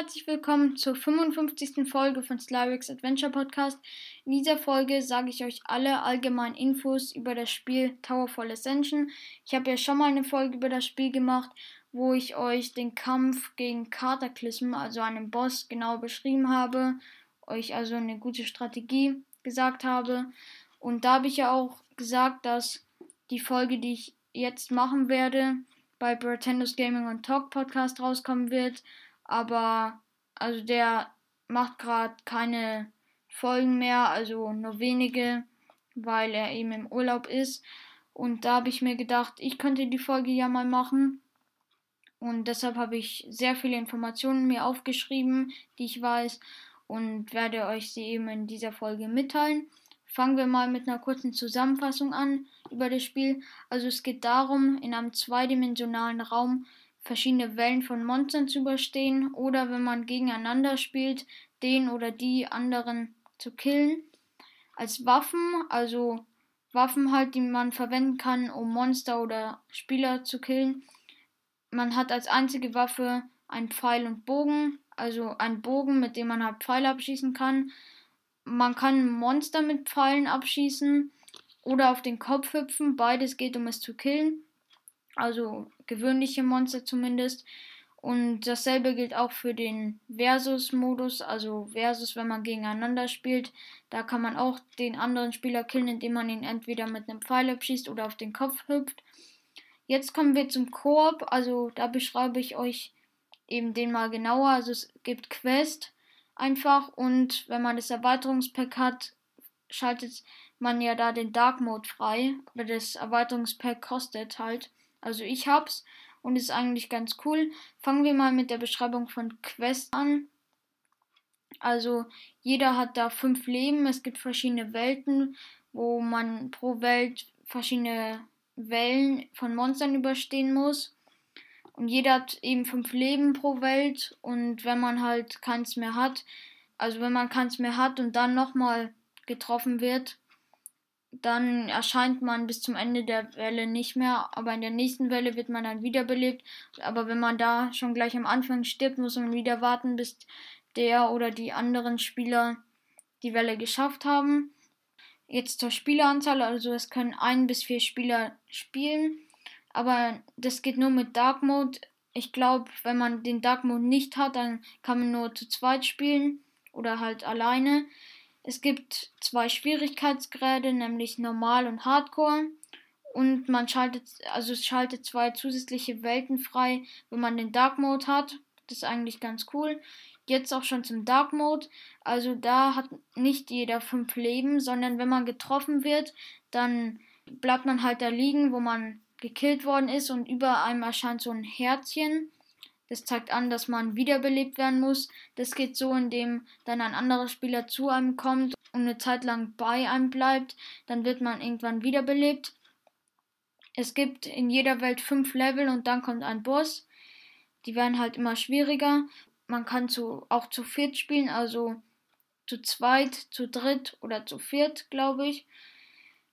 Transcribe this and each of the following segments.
Herzlich willkommen zur 55. Folge von Slyrix Adventure Podcast. In dieser Folge sage ich euch alle allgemeinen Infos über das Spiel Towerfall Ascension. Ich habe ja schon mal eine Folge über das Spiel gemacht, wo ich euch den Kampf gegen Cataclysm, also einen Boss, genau beschrieben habe, euch also eine gute Strategie gesagt habe. Und da habe ich ja auch gesagt, dass die Folge, die ich jetzt machen werde, bei Pretendos Gaming und Talk Podcast rauskommen wird aber also der macht gerade keine Folgen mehr, also nur wenige, weil er eben im Urlaub ist. Und da habe ich mir gedacht, ich könnte die Folge ja mal machen. Und deshalb habe ich sehr viele Informationen mir aufgeschrieben, die ich weiß, und werde euch sie eben in dieser Folge mitteilen. Fangen wir mal mit einer kurzen Zusammenfassung an über das Spiel. Also es geht darum, in einem zweidimensionalen Raum verschiedene Wellen von Monstern zu überstehen oder wenn man gegeneinander spielt, den oder die anderen zu killen. Als Waffen, also Waffen halt, die man verwenden kann, um Monster oder Spieler zu killen. Man hat als einzige Waffe ein Pfeil und Bogen, also ein Bogen, mit dem man halt Pfeile abschießen kann. Man kann Monster mit Pfeilen abschießen oder auf den Kopf hüpfen. Beides geht, um es zu killen also gewöhnliche Monster zumindest. Und dasselbe gilt auch für den Versus-Modus, also Versus, wenn man gegeneinander spielt. Da kann man auch den anderen Spieler killen, indem man ihn entweder mit einem Pfeil abschießt oder auf den Kopf hüpft. Jetzt kommen wir zum Koop, also da beschreibe ich euch eben den mal genauer. Also es gibt Quest einfach und wenn man das Erweiterungspack hat, schaltet man ja da den Dark Mode frei. Aber das Erweiterungspack kostet halt. Also ich hab's und ist eigentlich ganz cool. Fangen wir mal mit der Beschreibung von Quest an. Also jeder hat da fünf Leben. Es gibt verschiedene Welten, wo man pro Welt verschiedene Wellen von Monstern überstehen muss. Und jeder hat eben fünf Leben pro Welt. Und wenn man halt keins mehr hat, also wenn man keins mehr hat und dann nochmal getroffen wird, dann erscheint man bis zum Ende der Welle nicht mehr, aber in der nächsten Welle wird man dann wiederbelebt. Aber wenn man da schon gleich am Anfang stirbt, muss man wieder warten, bis der oder die anderen Spieler die Welle geschafft haben. Jetzt zur Spieleranzahl, also es können ein bis vier Spieler spielen, aber das geht nur mit Dark Mode. Ich glaube, wenn man den Dark Mode nicht hat, dann kann man nur zu zweit spielen oder halt alleine. Es gibt zwei Schwierigkeitsgrade, nämlich normal und Hardcore. Und man schaltet, also schaltet zwei zusätzliche Welten frei, wenn man den Dark Mode hat. Das ist eigentlich ganz cool. Jetzt auch schon zum Dark Mode. Also da hat nicht jeder fünf Leben, sondern wenn man getroffen wird, dann bleibt man halt da liegen, wo man gekillt worden ist und über einem erscheint so ein Herzchen. Das zeigt an, dass man wiederbelebt werden muss. Das geht so, indem dann ein anderer Spieler zu einem kommt und eine Zeit lang bei einem bleibt. Dann wird man irgendwann wiederbelebt. Es gibt in jeder Welt fünf Level und dann kommt ein Boss. Die werden halt immer schwieriger. Man kann zu, auch zu viert spielen, also zu zweit, zu dritt oder zu viert, glaube ich.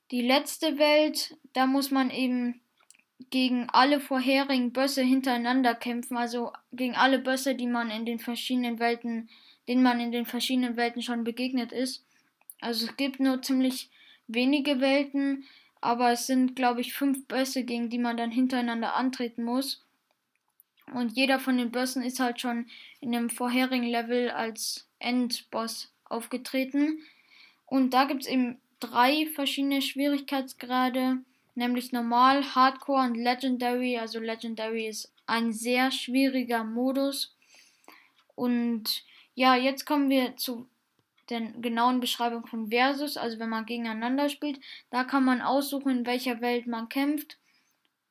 Die letzte Welt, da muss man eben gegen alle vorherigen Bösse hintereinander kämpfen, also gegen alle Bösse, die man in den verschiedenen Welten, denen man in den verschiedenen Welten schon begegnet ist. Also es gibt nur ziemlich wenige Welten, aber es sind, glaube ich, fünf Bösse, gegen die man dann hintereinander antreten muss. Und jeder von den Bössen ist halt schon in einem vorherigen Level als Endboss aufgetreten. Und da gibt es eben drei verschiedene Schwierigkeitsgrade nämlich normal, Hardcore und Legendary. Also Legendary ist ein sehr schwieriger Modus. Und ja, jetzt kommen wir zu der genauen Beschreibung von Versus, also wenn man gegeneinander spielt. Da kann man aussuchen, in welcher Welt man kämpft.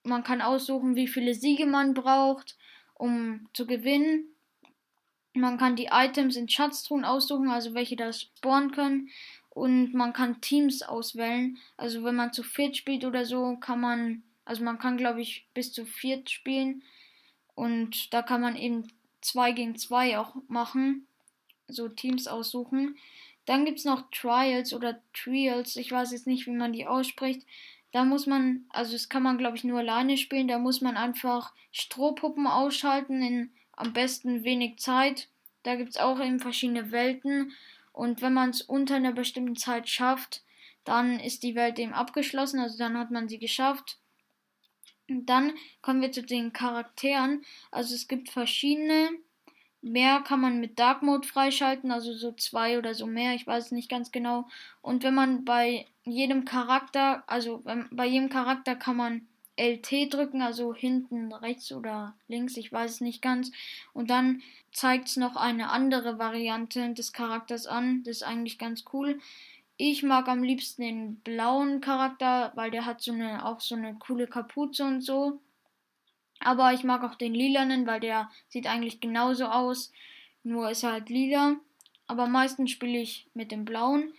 Man kann aussuchen, wie viele Siege man braucht, um zu gewinnen. Man kann die Items in Schatztruhen aussuchen, also welche das spawnen können und man kann Teams auswählen. Also wenn man zu viert spielt oder so, kann man, also man kann glaube ich bis zu viert spielen und da kann man eben zwei gegen zwei auch machen, so Teams aussuchen. Dann gibt es noch Trials oder Trials, ich weiß jetzt nicht, wie man die ausspricht. Da muss man, also das kann man glaube ich nur alleine spielen, da muss man einfach Strohpuppen ausschalten in am besten wenig Zeit. Da gibt es auch eben verschiedene Welten. Und wenn man es unter einer bestimmten Zeit schafft, dann ist die Welt eben abgeschlossen, also dann hat man sie geschafft. Und dann kommen wir zu den Charakteren. Also es gibt verschiedene. Mehr kann man mit Dark Mode freischalten, also so zwei oder so mehr, ich weiß nicht ganz genau. Und wenn man bei jedem Charakter, also bei jedem Charakter kann man LT drücken, also hinten rechts oder links, ich weiß es nicht ganz. Und dann zeigt es noch eine andere Variante des Charakters an. Das ist eigentlich ganz cool. Ich mag am liebsten den blauen Charakter, weil der hat so eine, auch so eine coole Kapuze und so. Aber ich mag auch den lilanen, weil der sieht eigentlich genauso aus, nur ist er halt lila. Aber meistens spiele ich mit dem blauen.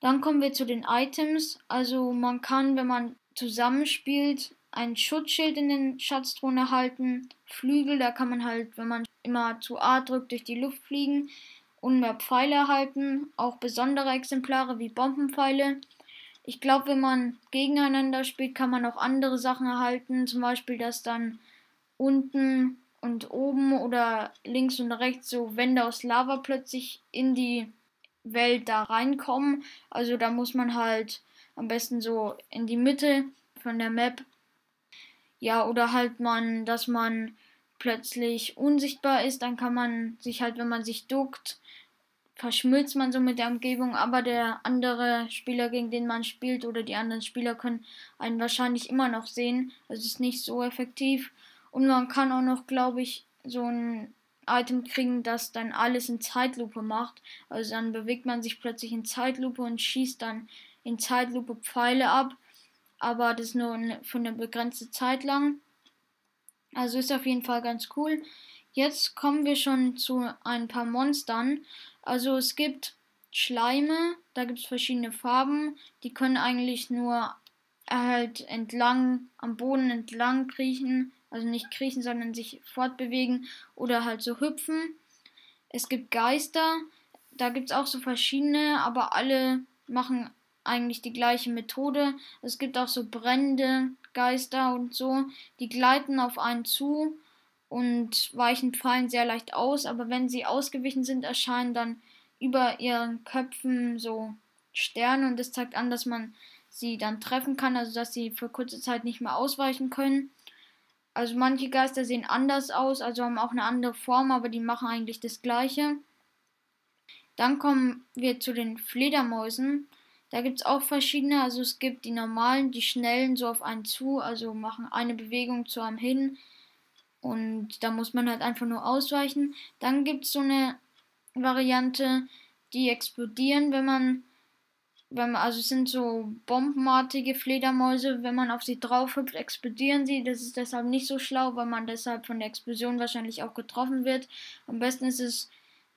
Dann kommen wir zu den Items. Also man kann, wenn man zusammenspielt, ein Schutzschild in den Schatzthron erhalten. Flügel, da kann man halt, wenn man immer zu A drückt, durch die Luft fliegen und mehr Pfeile erhalten. Auch besondere Exemplare wie Bombenpfeile. Ich glaube, wenn man gegeneinander spielt, kann man auch andere Sachen erhalten. Zum Beispiel, dass dann unten und oben oder links und rechts so Wände aus Lava plötzlich in die Welt da reinkommen. Also da muss man halt am besten so in die Mitte von der Map. Ja, oder halt man, dass man plötzlich unsichtbar ist, dann kann man sich halt, wenn man sich duckt, verschmilzt man so mit der Umgebung, aber der andere Spieler, gegen den man spielt, oder die anderen Spieler können einen wahrscheinlich immer noch sehen. Das ist nicht so effektiv. Und man kann auch noch, glaube ich, so ein Item kriegen, das dann alles in Zeitlupe macht. Also dann bewegt man sich plötzlich in Zeitlupe und schießt dann in Zeitlupe Pfeile ab. Aber das nur für eine begrenzte Zeit lang. Also ist auf jeden Fall ganz cool. Jetzt kommen wir schon zu ein paar Monstern. Also es gibt Schleime, da gibt es verschiedene Farben. Die können eigentlich nur halt entlang, am Boden entlang kriechen. Also nicht kriechen, sondern sich fortbewegen oder halt so hüpfen. Es gibt Geister, da gibt es auch so verschiedene, aber alle machen eigentlich die gleiche Methode. Es gibt auch so brennende Geister und so, die gleiten auf einen zu und weichen Pfeilen sehr leicht aus, aber wenn sie ausgewichen sind, erscheinen dann über ihren Köpfen so Sterne und das zeigt an, dass man sie dann treffen kann, also dass sie für kurze Zeit nicht mehr ausweichen können. Also manche Geister sehen anders aus, also haben auch eine andere Form, aber die machen eigentlich das gleiche. Dann kommen wir zu den Fledermäusen. Da gibt es auch verschiedene. Also es gibt die normalen, die schnellen so auf einen zu, also machen eine Bewegung zu einem hin. Und da muss man halt einfach nur ausweichen. Dann gibt es so eine Variante, die explodieren, wenn man, wenn man, also es sind so bombenartige Fledermäuse, wenn man auf sie drauf hüpft, explodieren sie. Das ist deshalb nicht so schlau, weil man deshalb von der Explosion wahrscheinlich auch getroffen wird. Am besten ist es,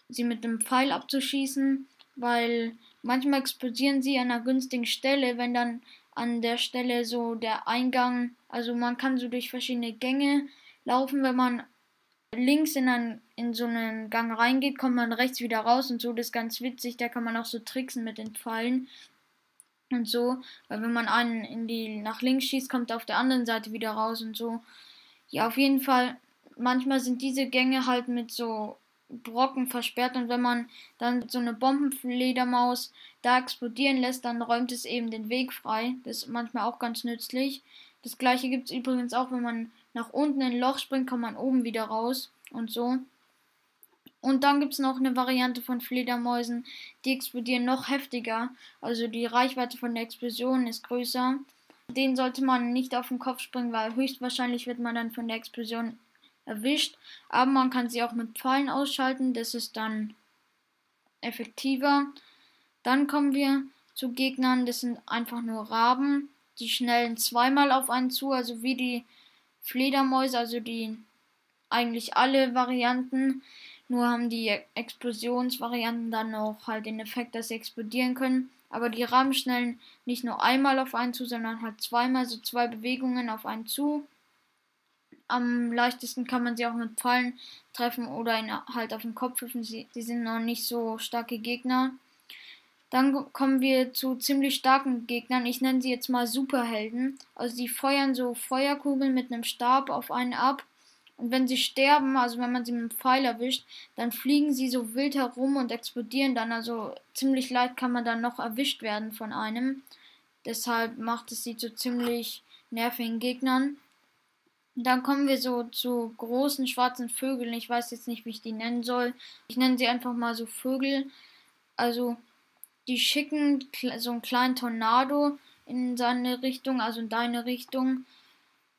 sie mit einem Pfeil abzuschießen, weil manchmal explodieren sie an einer günstigen Stelle, wenn dann an der Stelle so der Eingang, also man kann so durch verschiedene Gänge laufen, wenn man links in, ein, in so einen Gang reingeht, kommt man rechts wieder raus und so. Das ist ganz witzig. Da kann man auch so tricksen mit den Pfeilen und so. Weil wenn man einen in die nach links schießt, kommt er auf der anderen Seite wieder raus und so. Ja, auf jeden Fall. Manchmal sind diese Gänge halt mit so Brocken versperrt und wenn man dann so eine Bombenfledermaus da explodieren lässt, dann räumt es eben den Weg frei. Das ist manchmal auch ganz nützlich. Das gleiche gibt es übrigens auch, wenn man nach unten in ein Loch springt, kommt man oben wieder raus und so. Und dann gibt es noch eine Variante von Fledermäusen, die explodieren noch heftiger. Also die Reichweite von der Explosion ist größer. Den sollte man nicht auf den Kopf springen, weil höchstwahrscheinlich wird man dann von der Explosion erwischt. Aber man kann sie auch mit Pfeilen ausschalten. Das ist dann effektiver. Dann kommen wir zu Gegnern. Das sind einfach nur Raben. Die schnellen zweimal auf einen zu, also wie die Fledermäuse, also die eigentlich alle Varianten. Nur haben die Explosionsvarianten dann auch halt den Effekt, dass sie explodieren können. Aber die Rahmen schnellen nicht nur einmal auf einen zu, sondern halt zweimal, so zwei Bewegungen auf einen zu. Am leichtesten kann man sie auch mit Pfeilen treffen oder in, halt auf den Kopf hüpfen. Sie, sie sind noch nicht so starke Gegner. Dann kommen wir zu ziemlich starken Gegnern. Ich nenne sie jetzt mal Superhelden. Also die feuern so Feuerkugeln mit einem Stab auf einen ab Und wenn sie sterben, also wenn man sie mit einem Pfeil erwischt, dann fliegen sie so wild herum und explodieren dann. Also ziemlich leicht kann man dann noch erwischt werden von einem. Deshalb macht es sie zu ziemlich nervigen Gegnern. Dann kommen wir so zu großen schwarzen Vögeln. Ich weiß jetzt nicht, wie ich die nennen soll. Ich nenne sie einfach mal so Vögel. Also, die schicken so einen kleinen Tornado in seine Richtung, also in deine Richtung.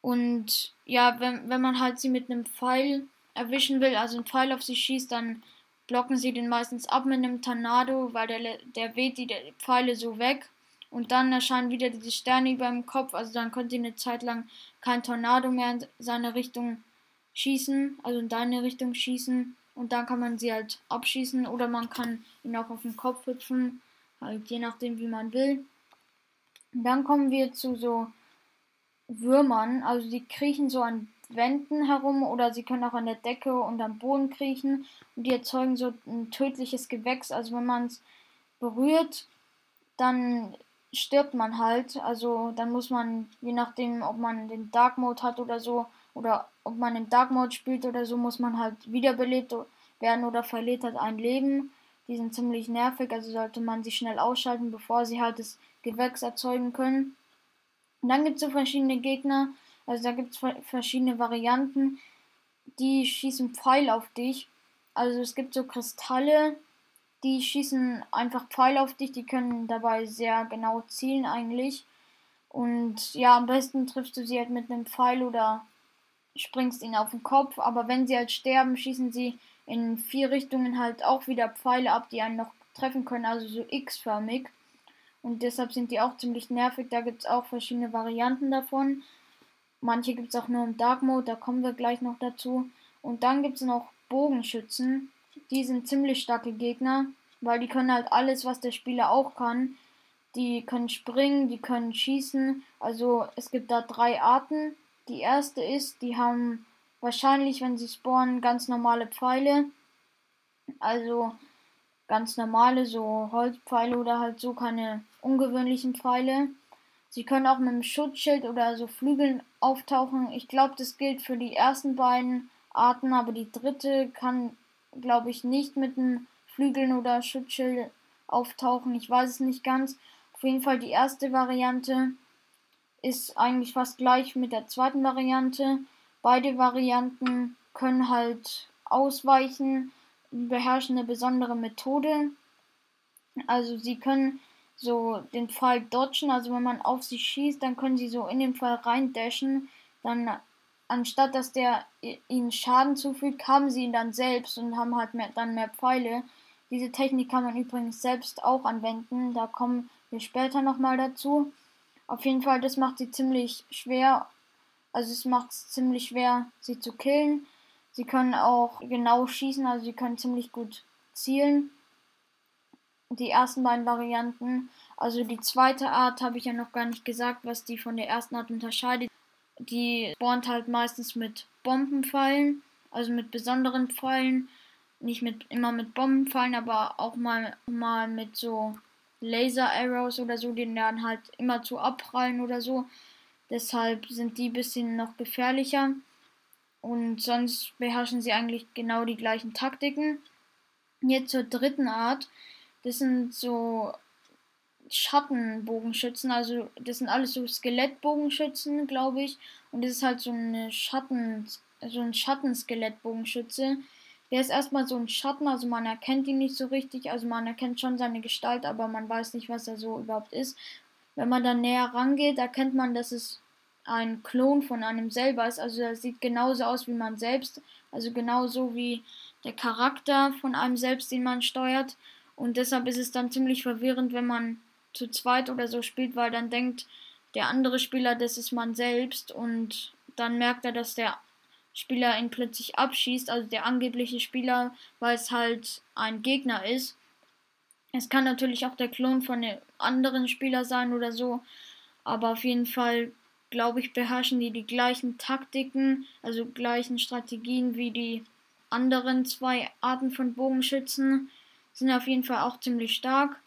Und ja, wenn, wenn man halt sie mit einem Pfeil erwischen will, also ein Pfeil auf sie schießt, dann blocken sie den meistens ab mit einem Tornado, weil der, der weht die Pfeile so weg. Und dann erscheinen wieder diese Sterne über dem Kopf, also dann konnte eine Zeit lang kein Tornado mehr in seine Richtung schießen, also in deine Richtung schießen. Und dann kann man sie halt abschießen oder man kann ihn auch auf den Kopf hüpfen, halt je nachdem wie man will. Und dann kommen wir zu so Würmern, also die kriechen so an Wänden herum oder sie können auch an der Decke und am Boden kriechen und die erzeugen so ein tödliches Gewächs. Also wenn man es berührt, dann stirbt man halt. Also dann muss man, je nachdem, ob man den Dark Mode hat oder so, oder ob man den Dark Mode spielt oder so, muss man halt wiederbelebt werden oder verliert halt ein Leben. Die sind ziemlich nervig, also sollte man sie schnell ausschalten, bevor sie halt das Gewächs erzeugen können. Und dann gibt es so verschiedene Gegner, also da gibt es verschiedene Varianten, die schießen Pfeil auf dich. Also es gibt so Kristalle, die schießen einfach Pfeil auf dich, die können dabei sehr genau zielen eigentlich. Und ja, am besten triffst du sie halt mit einem Pfeil oder springst ihnen auf den Kopf. Aber wenn sie halt sterben, schießen sie in vier Richtungen halt auch wieder Pfeile ab, die einen noch treffen können, also so X-förmig. Und deshalb sind die auch ziemlich nervig. Da gibt es auch verschiedene Varianten davon. Manche gibt es auch nur im Dark Mode, da kommen wir gleich noch dazu. Und dann gibt es noch Bogenschützen. Die sind ziemlich starke Gegner, weil die können halt alles, was der Spieler auch kann. Die können springen, die können schießen. Also es gibt da drei Arten. Die erste ist, die haben wahrscheinlich, wenn sie spawnen, ganz normale Pfeile. Also ganz normale, so Holzpfeile oder halt so keine ungewöhnlichen Pfeile. Sie können auch mit einem Schutzschild oder so Flügeln auftauchen. Ich glaube, das gilt für die ersten beiden Arten, aber die dritte kann, glaube ich, nicht mit einem Flügeln oder Schutzschild auftauchen. Ich weiß es nicht ganz. Auf jeden Fall die erste Variante ist eigentlich fast gleich mit der zweiten Variante. Beide Varianten können halt ausweichen, beherrschen eine besondere Methode. Also sie können so den Pfeil dodgen, also wenn man auf sie schießt, dann können sie so in den Pfeil reindashen, dann anstatt dass der ihnen Schaden zufügt, haben sie ihn dann selbst und haben halt mehr, dann mehr Pfeile. Diese Technik kann man übrigens selbst auch anwenden, da kommen wir später nochmal dazu. Auf jeden Fall, das macht sie ziemlich schwer, also es macht es ziemlich schwer, sie zu killen. Sie können auch genau schießen, also sie können ziemlich gut zielen die ersten beiden Varianten. Also die zweite Art habe ich ja noch gar nicht gesagt, was die von der ersten Art unterscheidet. Die spawnt halt meistens mit Bombenpfeilen, also mit besonderen Pfeilen. Nicht mit, immer mit Bombenpfeilen, aber auch mal, mal mit so Laser-Arrows oder so, die dann halt immer zu abprallen oder so. Deshalb sind die ein bisschen noch gefährlicher. Und sonst beherrschen sie eigentlich genau die gleichen Taktiken. Jetzt zur dritten Art. Das sind so Schattenbogenschützen, also das sind alles so Skelettbogenschützen, glaube ich. Und das ist halt so eine Schatten, so ein Schattenskelettbogenschütze. Der ist erstmal so ein Schatten, also man erkennt ihn nicht so richtig, also man erkennt schon seine Gestalt, aber man weiß nicht, was er so überhaupt ist. Wenn man dann näher rangeht, erkennt man, dass es ein Klon von einem selber ist. Also er sieht genauso aus wie man selbst, also genauso wie der Charakter von einem selbst, den man steuert. Und deshalb ist es dann ziemlich verwirrend, wenn man zu zweit oder so spielt, weil dann denkt der andere Spieler, das ist man selbst und dann merkt er, dass der Spieler ihn plötzlich abschießt, also der angebliche Spieler, weil es halt ein Gegner ist. Es kann natürlich auch der Klon von einem anderen Spieler sein oder so, aber auf jeden Fall, glaube ich, beherrschen die die gleichen Taktiken, also gleichen Strategien wie die anderen zwei Arten von Bogenschützen sind auf jeden Fall auch ziemlich stark.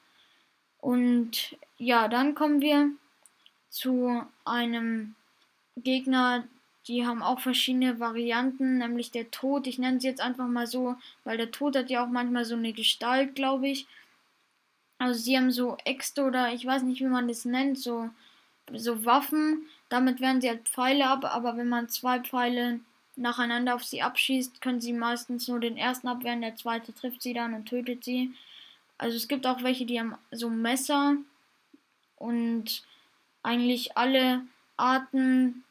Und ja, dann kommen wir zu einem Gegner, die haben auch verschiedene Varianten, nämlich der Tod. Ich nenne sie jetzt einfach mal so, weil der Tod hat ja auch manchmal so eine Gestalt, glaube ich. Also sie haben so Äxte oder ich weiß nicht, wie man das nennt, so, so Waffen. Damit werden sie halt Pfeile ab, aber wenn man zwei Pfeile nacheinander auf sie abschießt, können sie meistens nur den ersten abwehren, der zweite trifft sie dann und tötet sie. Also es gibt auch welche, die haben so Messer und eigentlich alle Arten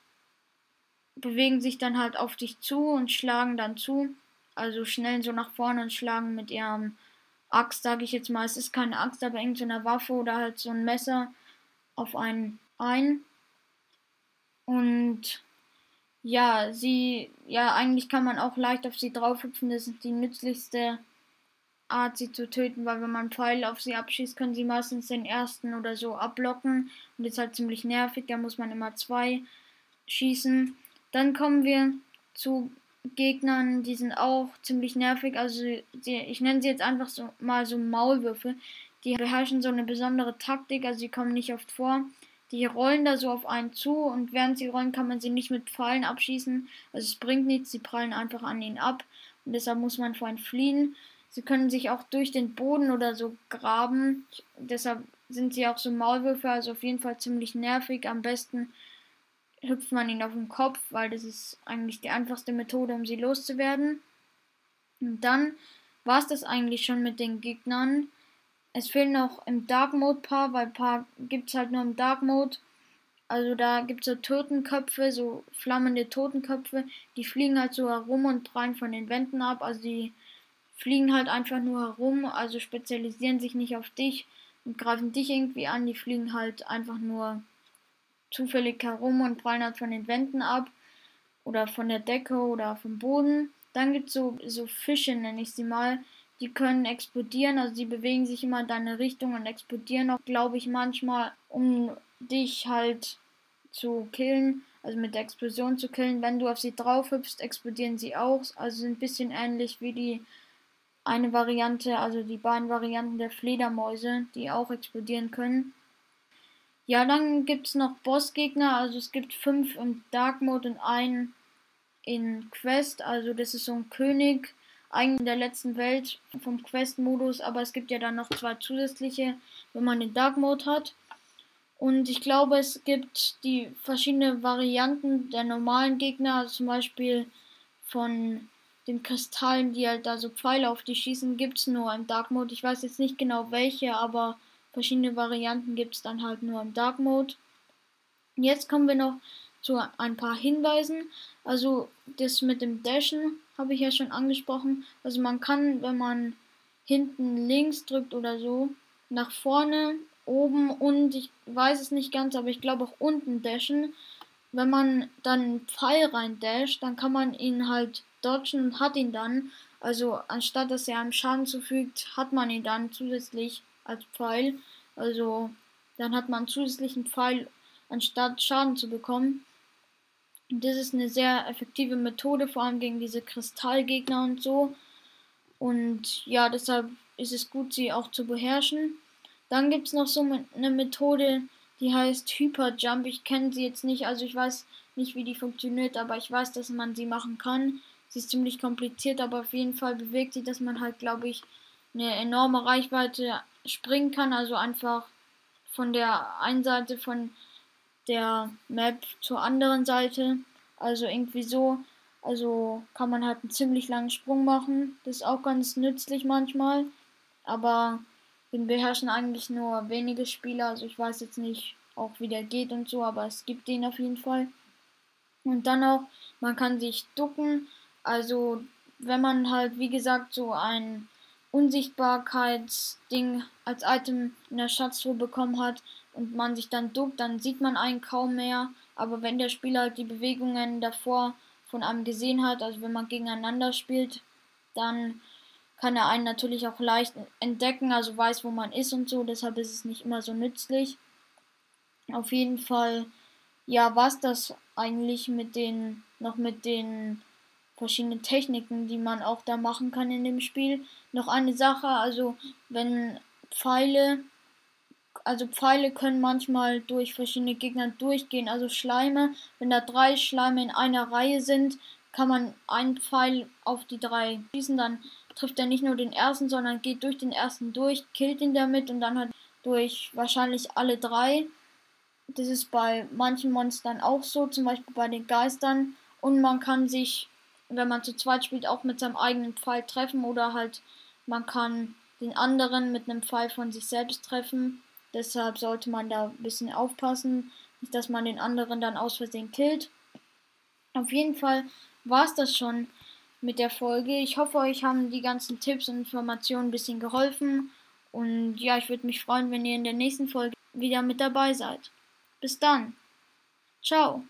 bewegen sich dann halt auf dich zu und schlagen dann zu. Also schnellen so nach vorne und schlagen mit ihrem Axt, sage ich jetzt mal. Es ist keine Axt, aber irgendeine Waffe oder halt so ein Messer auf einen ein. Und ja, sie, ja, eigentlich kann man auch leicht auf sie draufhüpfen. Das ist die nützlichste Art, sie zu töten, weil wenn man Pfeil auf sie abschießt, können sie meistens den ersten oder so abblocken. Und das ist halt ziemlich nervig, da muss man immer zwei schießen. Dann kommen wir zu Gegnern, die sind auch ziemlich nervig. Also sie, ich nenne sie jetzt einfach so mal so Maulwürfe. Die beherrschen so eine besondere Taktik, also sie kommen nicht oft vor. Die rollen da so auf einen zu und während sie rollen, kann man sie nicht mit Pfeilen abschießen. Also es bringt nichts, sie prallen einfach an ihnen ab. Und deshalb muss man vor ihnen fliehen. Sie können sich auch durch den Boden oder so graben. Deshalb sind sie auch so Maulwürfe, also auf jeden Fall ziemlich nervig. Am besten hüpft man ihnen auf den Kopf, weil das ist eigentlich die einfachste Methode, um sie loszuwerden. Und dann war es das eigentlich schon mit den Gegnern. Es fehlen noch im Dark Mode paar, weil paar gibt es halt nur im Dark Mode. Also da gibt es so Totenköpfe, so flammende Totenköpfe, die fliegen halt so herum und prallen von den Wänden ab. Also die fliegen halt einfach nur herum, also spezialisieren sich nicht auf dich und greifen dich irgendwie an. Die fliegen halt einfach nur zufällig herum und prallen halt von den Wänden ab oder von der Decke oder vom Boden. Dann gibt es so, so Fische, nenne ich sie mal, die können explodieren, also sie bewegen sich immer in deine Richtung und explodieren auch, glaube ich, manchmal, um dich halt zu killen, also mit der Explosion zu killen. Wenn du auf sie drauf hüpfst, explodieren sie auch, also ein bisschen ähnlich wie die eine Variante, also die beiden Varianten der Fledermäuse, die auch explodieren können. Ja, dann gibt es noch Bossgegner, also es gibt fünf im Dark Mode und einen in Quest, also das ist so ein König, eigentlich in der letzten Welt vom Quest-Modus, aber es gibt ja dann noch zwei zusätzliche, wenn man den Dark Mode hat. Und ich glaube, es gibt die verschiedenen Varianten der normalen Gegner, also zum Beispiel von den Kristallen, die halt da so Pfeile auf die schießen, gibt es nur im Dark Mode. Ich weiß jetzt nicht genau welche, aber verschiedene Varianten gibt es dann halt nur im Dark Mode. Jetzt kommen wir noch zu ein paar Hinweisen. Also das mit dem Dashen habe ich ja schon angesprochen. Also man kann, wenn man hinten links drückt oder so, nach vorne, oben und ich weiß es nicht ganz, aber ich glaube auch unten dashen. Wenn man dann einen Pfeil rein dasht, dann kann man ihn halt dodgen und hat ihn dann. Also anstatt dass er einem Schaden zufügt, hat man ihn dann zusätzlich als Pfeil. Also dann hat man zusätzlichen Pfeil, anstatt Schaden zu bekommen. Das ist eine sehr effektive Methode, vor allem gegen diese Kristallgegner und so. Und ja, deshalb ist es gut, sie auch zu beherrschen. Dann gibt es noch so eine Methode, die heißt Hyperjump. Ich kenne sie jetzt nicht, also ich weiß nicht, wie die funktioniert, aber ich weiß, dass man sie machen kann. Sie ist ziemlich kompliziert, aber auf jeden Fall bewegt sie, dass man halt, glaube ich, eine enorme Reichweite springen kann. Also einfach von der einen Seite von der Map zur anderen Seite. Also irgendwie so. Also kann man halt einen ziemlich langen Sprung machen. Das ist auch ganz nützlich manchmal. Aber den beherrschen eigentlich nur wenige Spieler. Also ich weiß jetzt nicht auch wie der geht und so, aber es gibt den auf jeden Fall. Und dann auch, man kann sich ducken. Also wenn man halt, wie gesagt, so ein Unsichtbarkeitsding als Item in der Schatztruhe bekommen hat und man sich dann duckt, dann sieht man einen kaum mehr. Aber wenn der Spieler halt die Bewegungen davor von einem gesehen hat, also wenn man gegeneinander spielt, dann kann er einen natürlich auch leicht entdecken, also weiß, wo man ist und so. Deshalb ist es nicht immer so nützlich. Auf jeden Fall, ja, was das eigentlich mit den, noch mit den verschiedene Techniken, die man auch da machen kann in dem Spiel. Noch eine Sache, also wenn Pfeile also Pfeile können manchmal durch verschiedene Gegner durchgehen. Also Schleime, wenn da drei Schleime in einer Reihe sind, kann man einen Pfeil auf die drei schießen, dann trifft er nicht nur den ersten, sondern geht durch den ersten durch, killt ihn damit und dann hat durch wahrscheinlich alle drei. Das ist bei manchen Monstern auch so, zum Beispiel bei den Geistern. Und man kann sich, wenn man zu zweit spielt, auch mit seinem eigenen Pfeil treffen oder halt man kann den anderen mit einem Pfeil von sich selbst treffen. Deshalb sollte man da ein bisschen aufpassen, nicht dass man den anderen dann aus Versehen killt. Auf jeden Fall war es das schon mit der Folge. Ich hoffe, euch haben die ganzen Tipps und Informationen ein bisschen geholfen. Und ja, ich würde mich freuen, wenn ihr in der nächsten Folge wieder mit dabei seid. Bis dann. Ciao.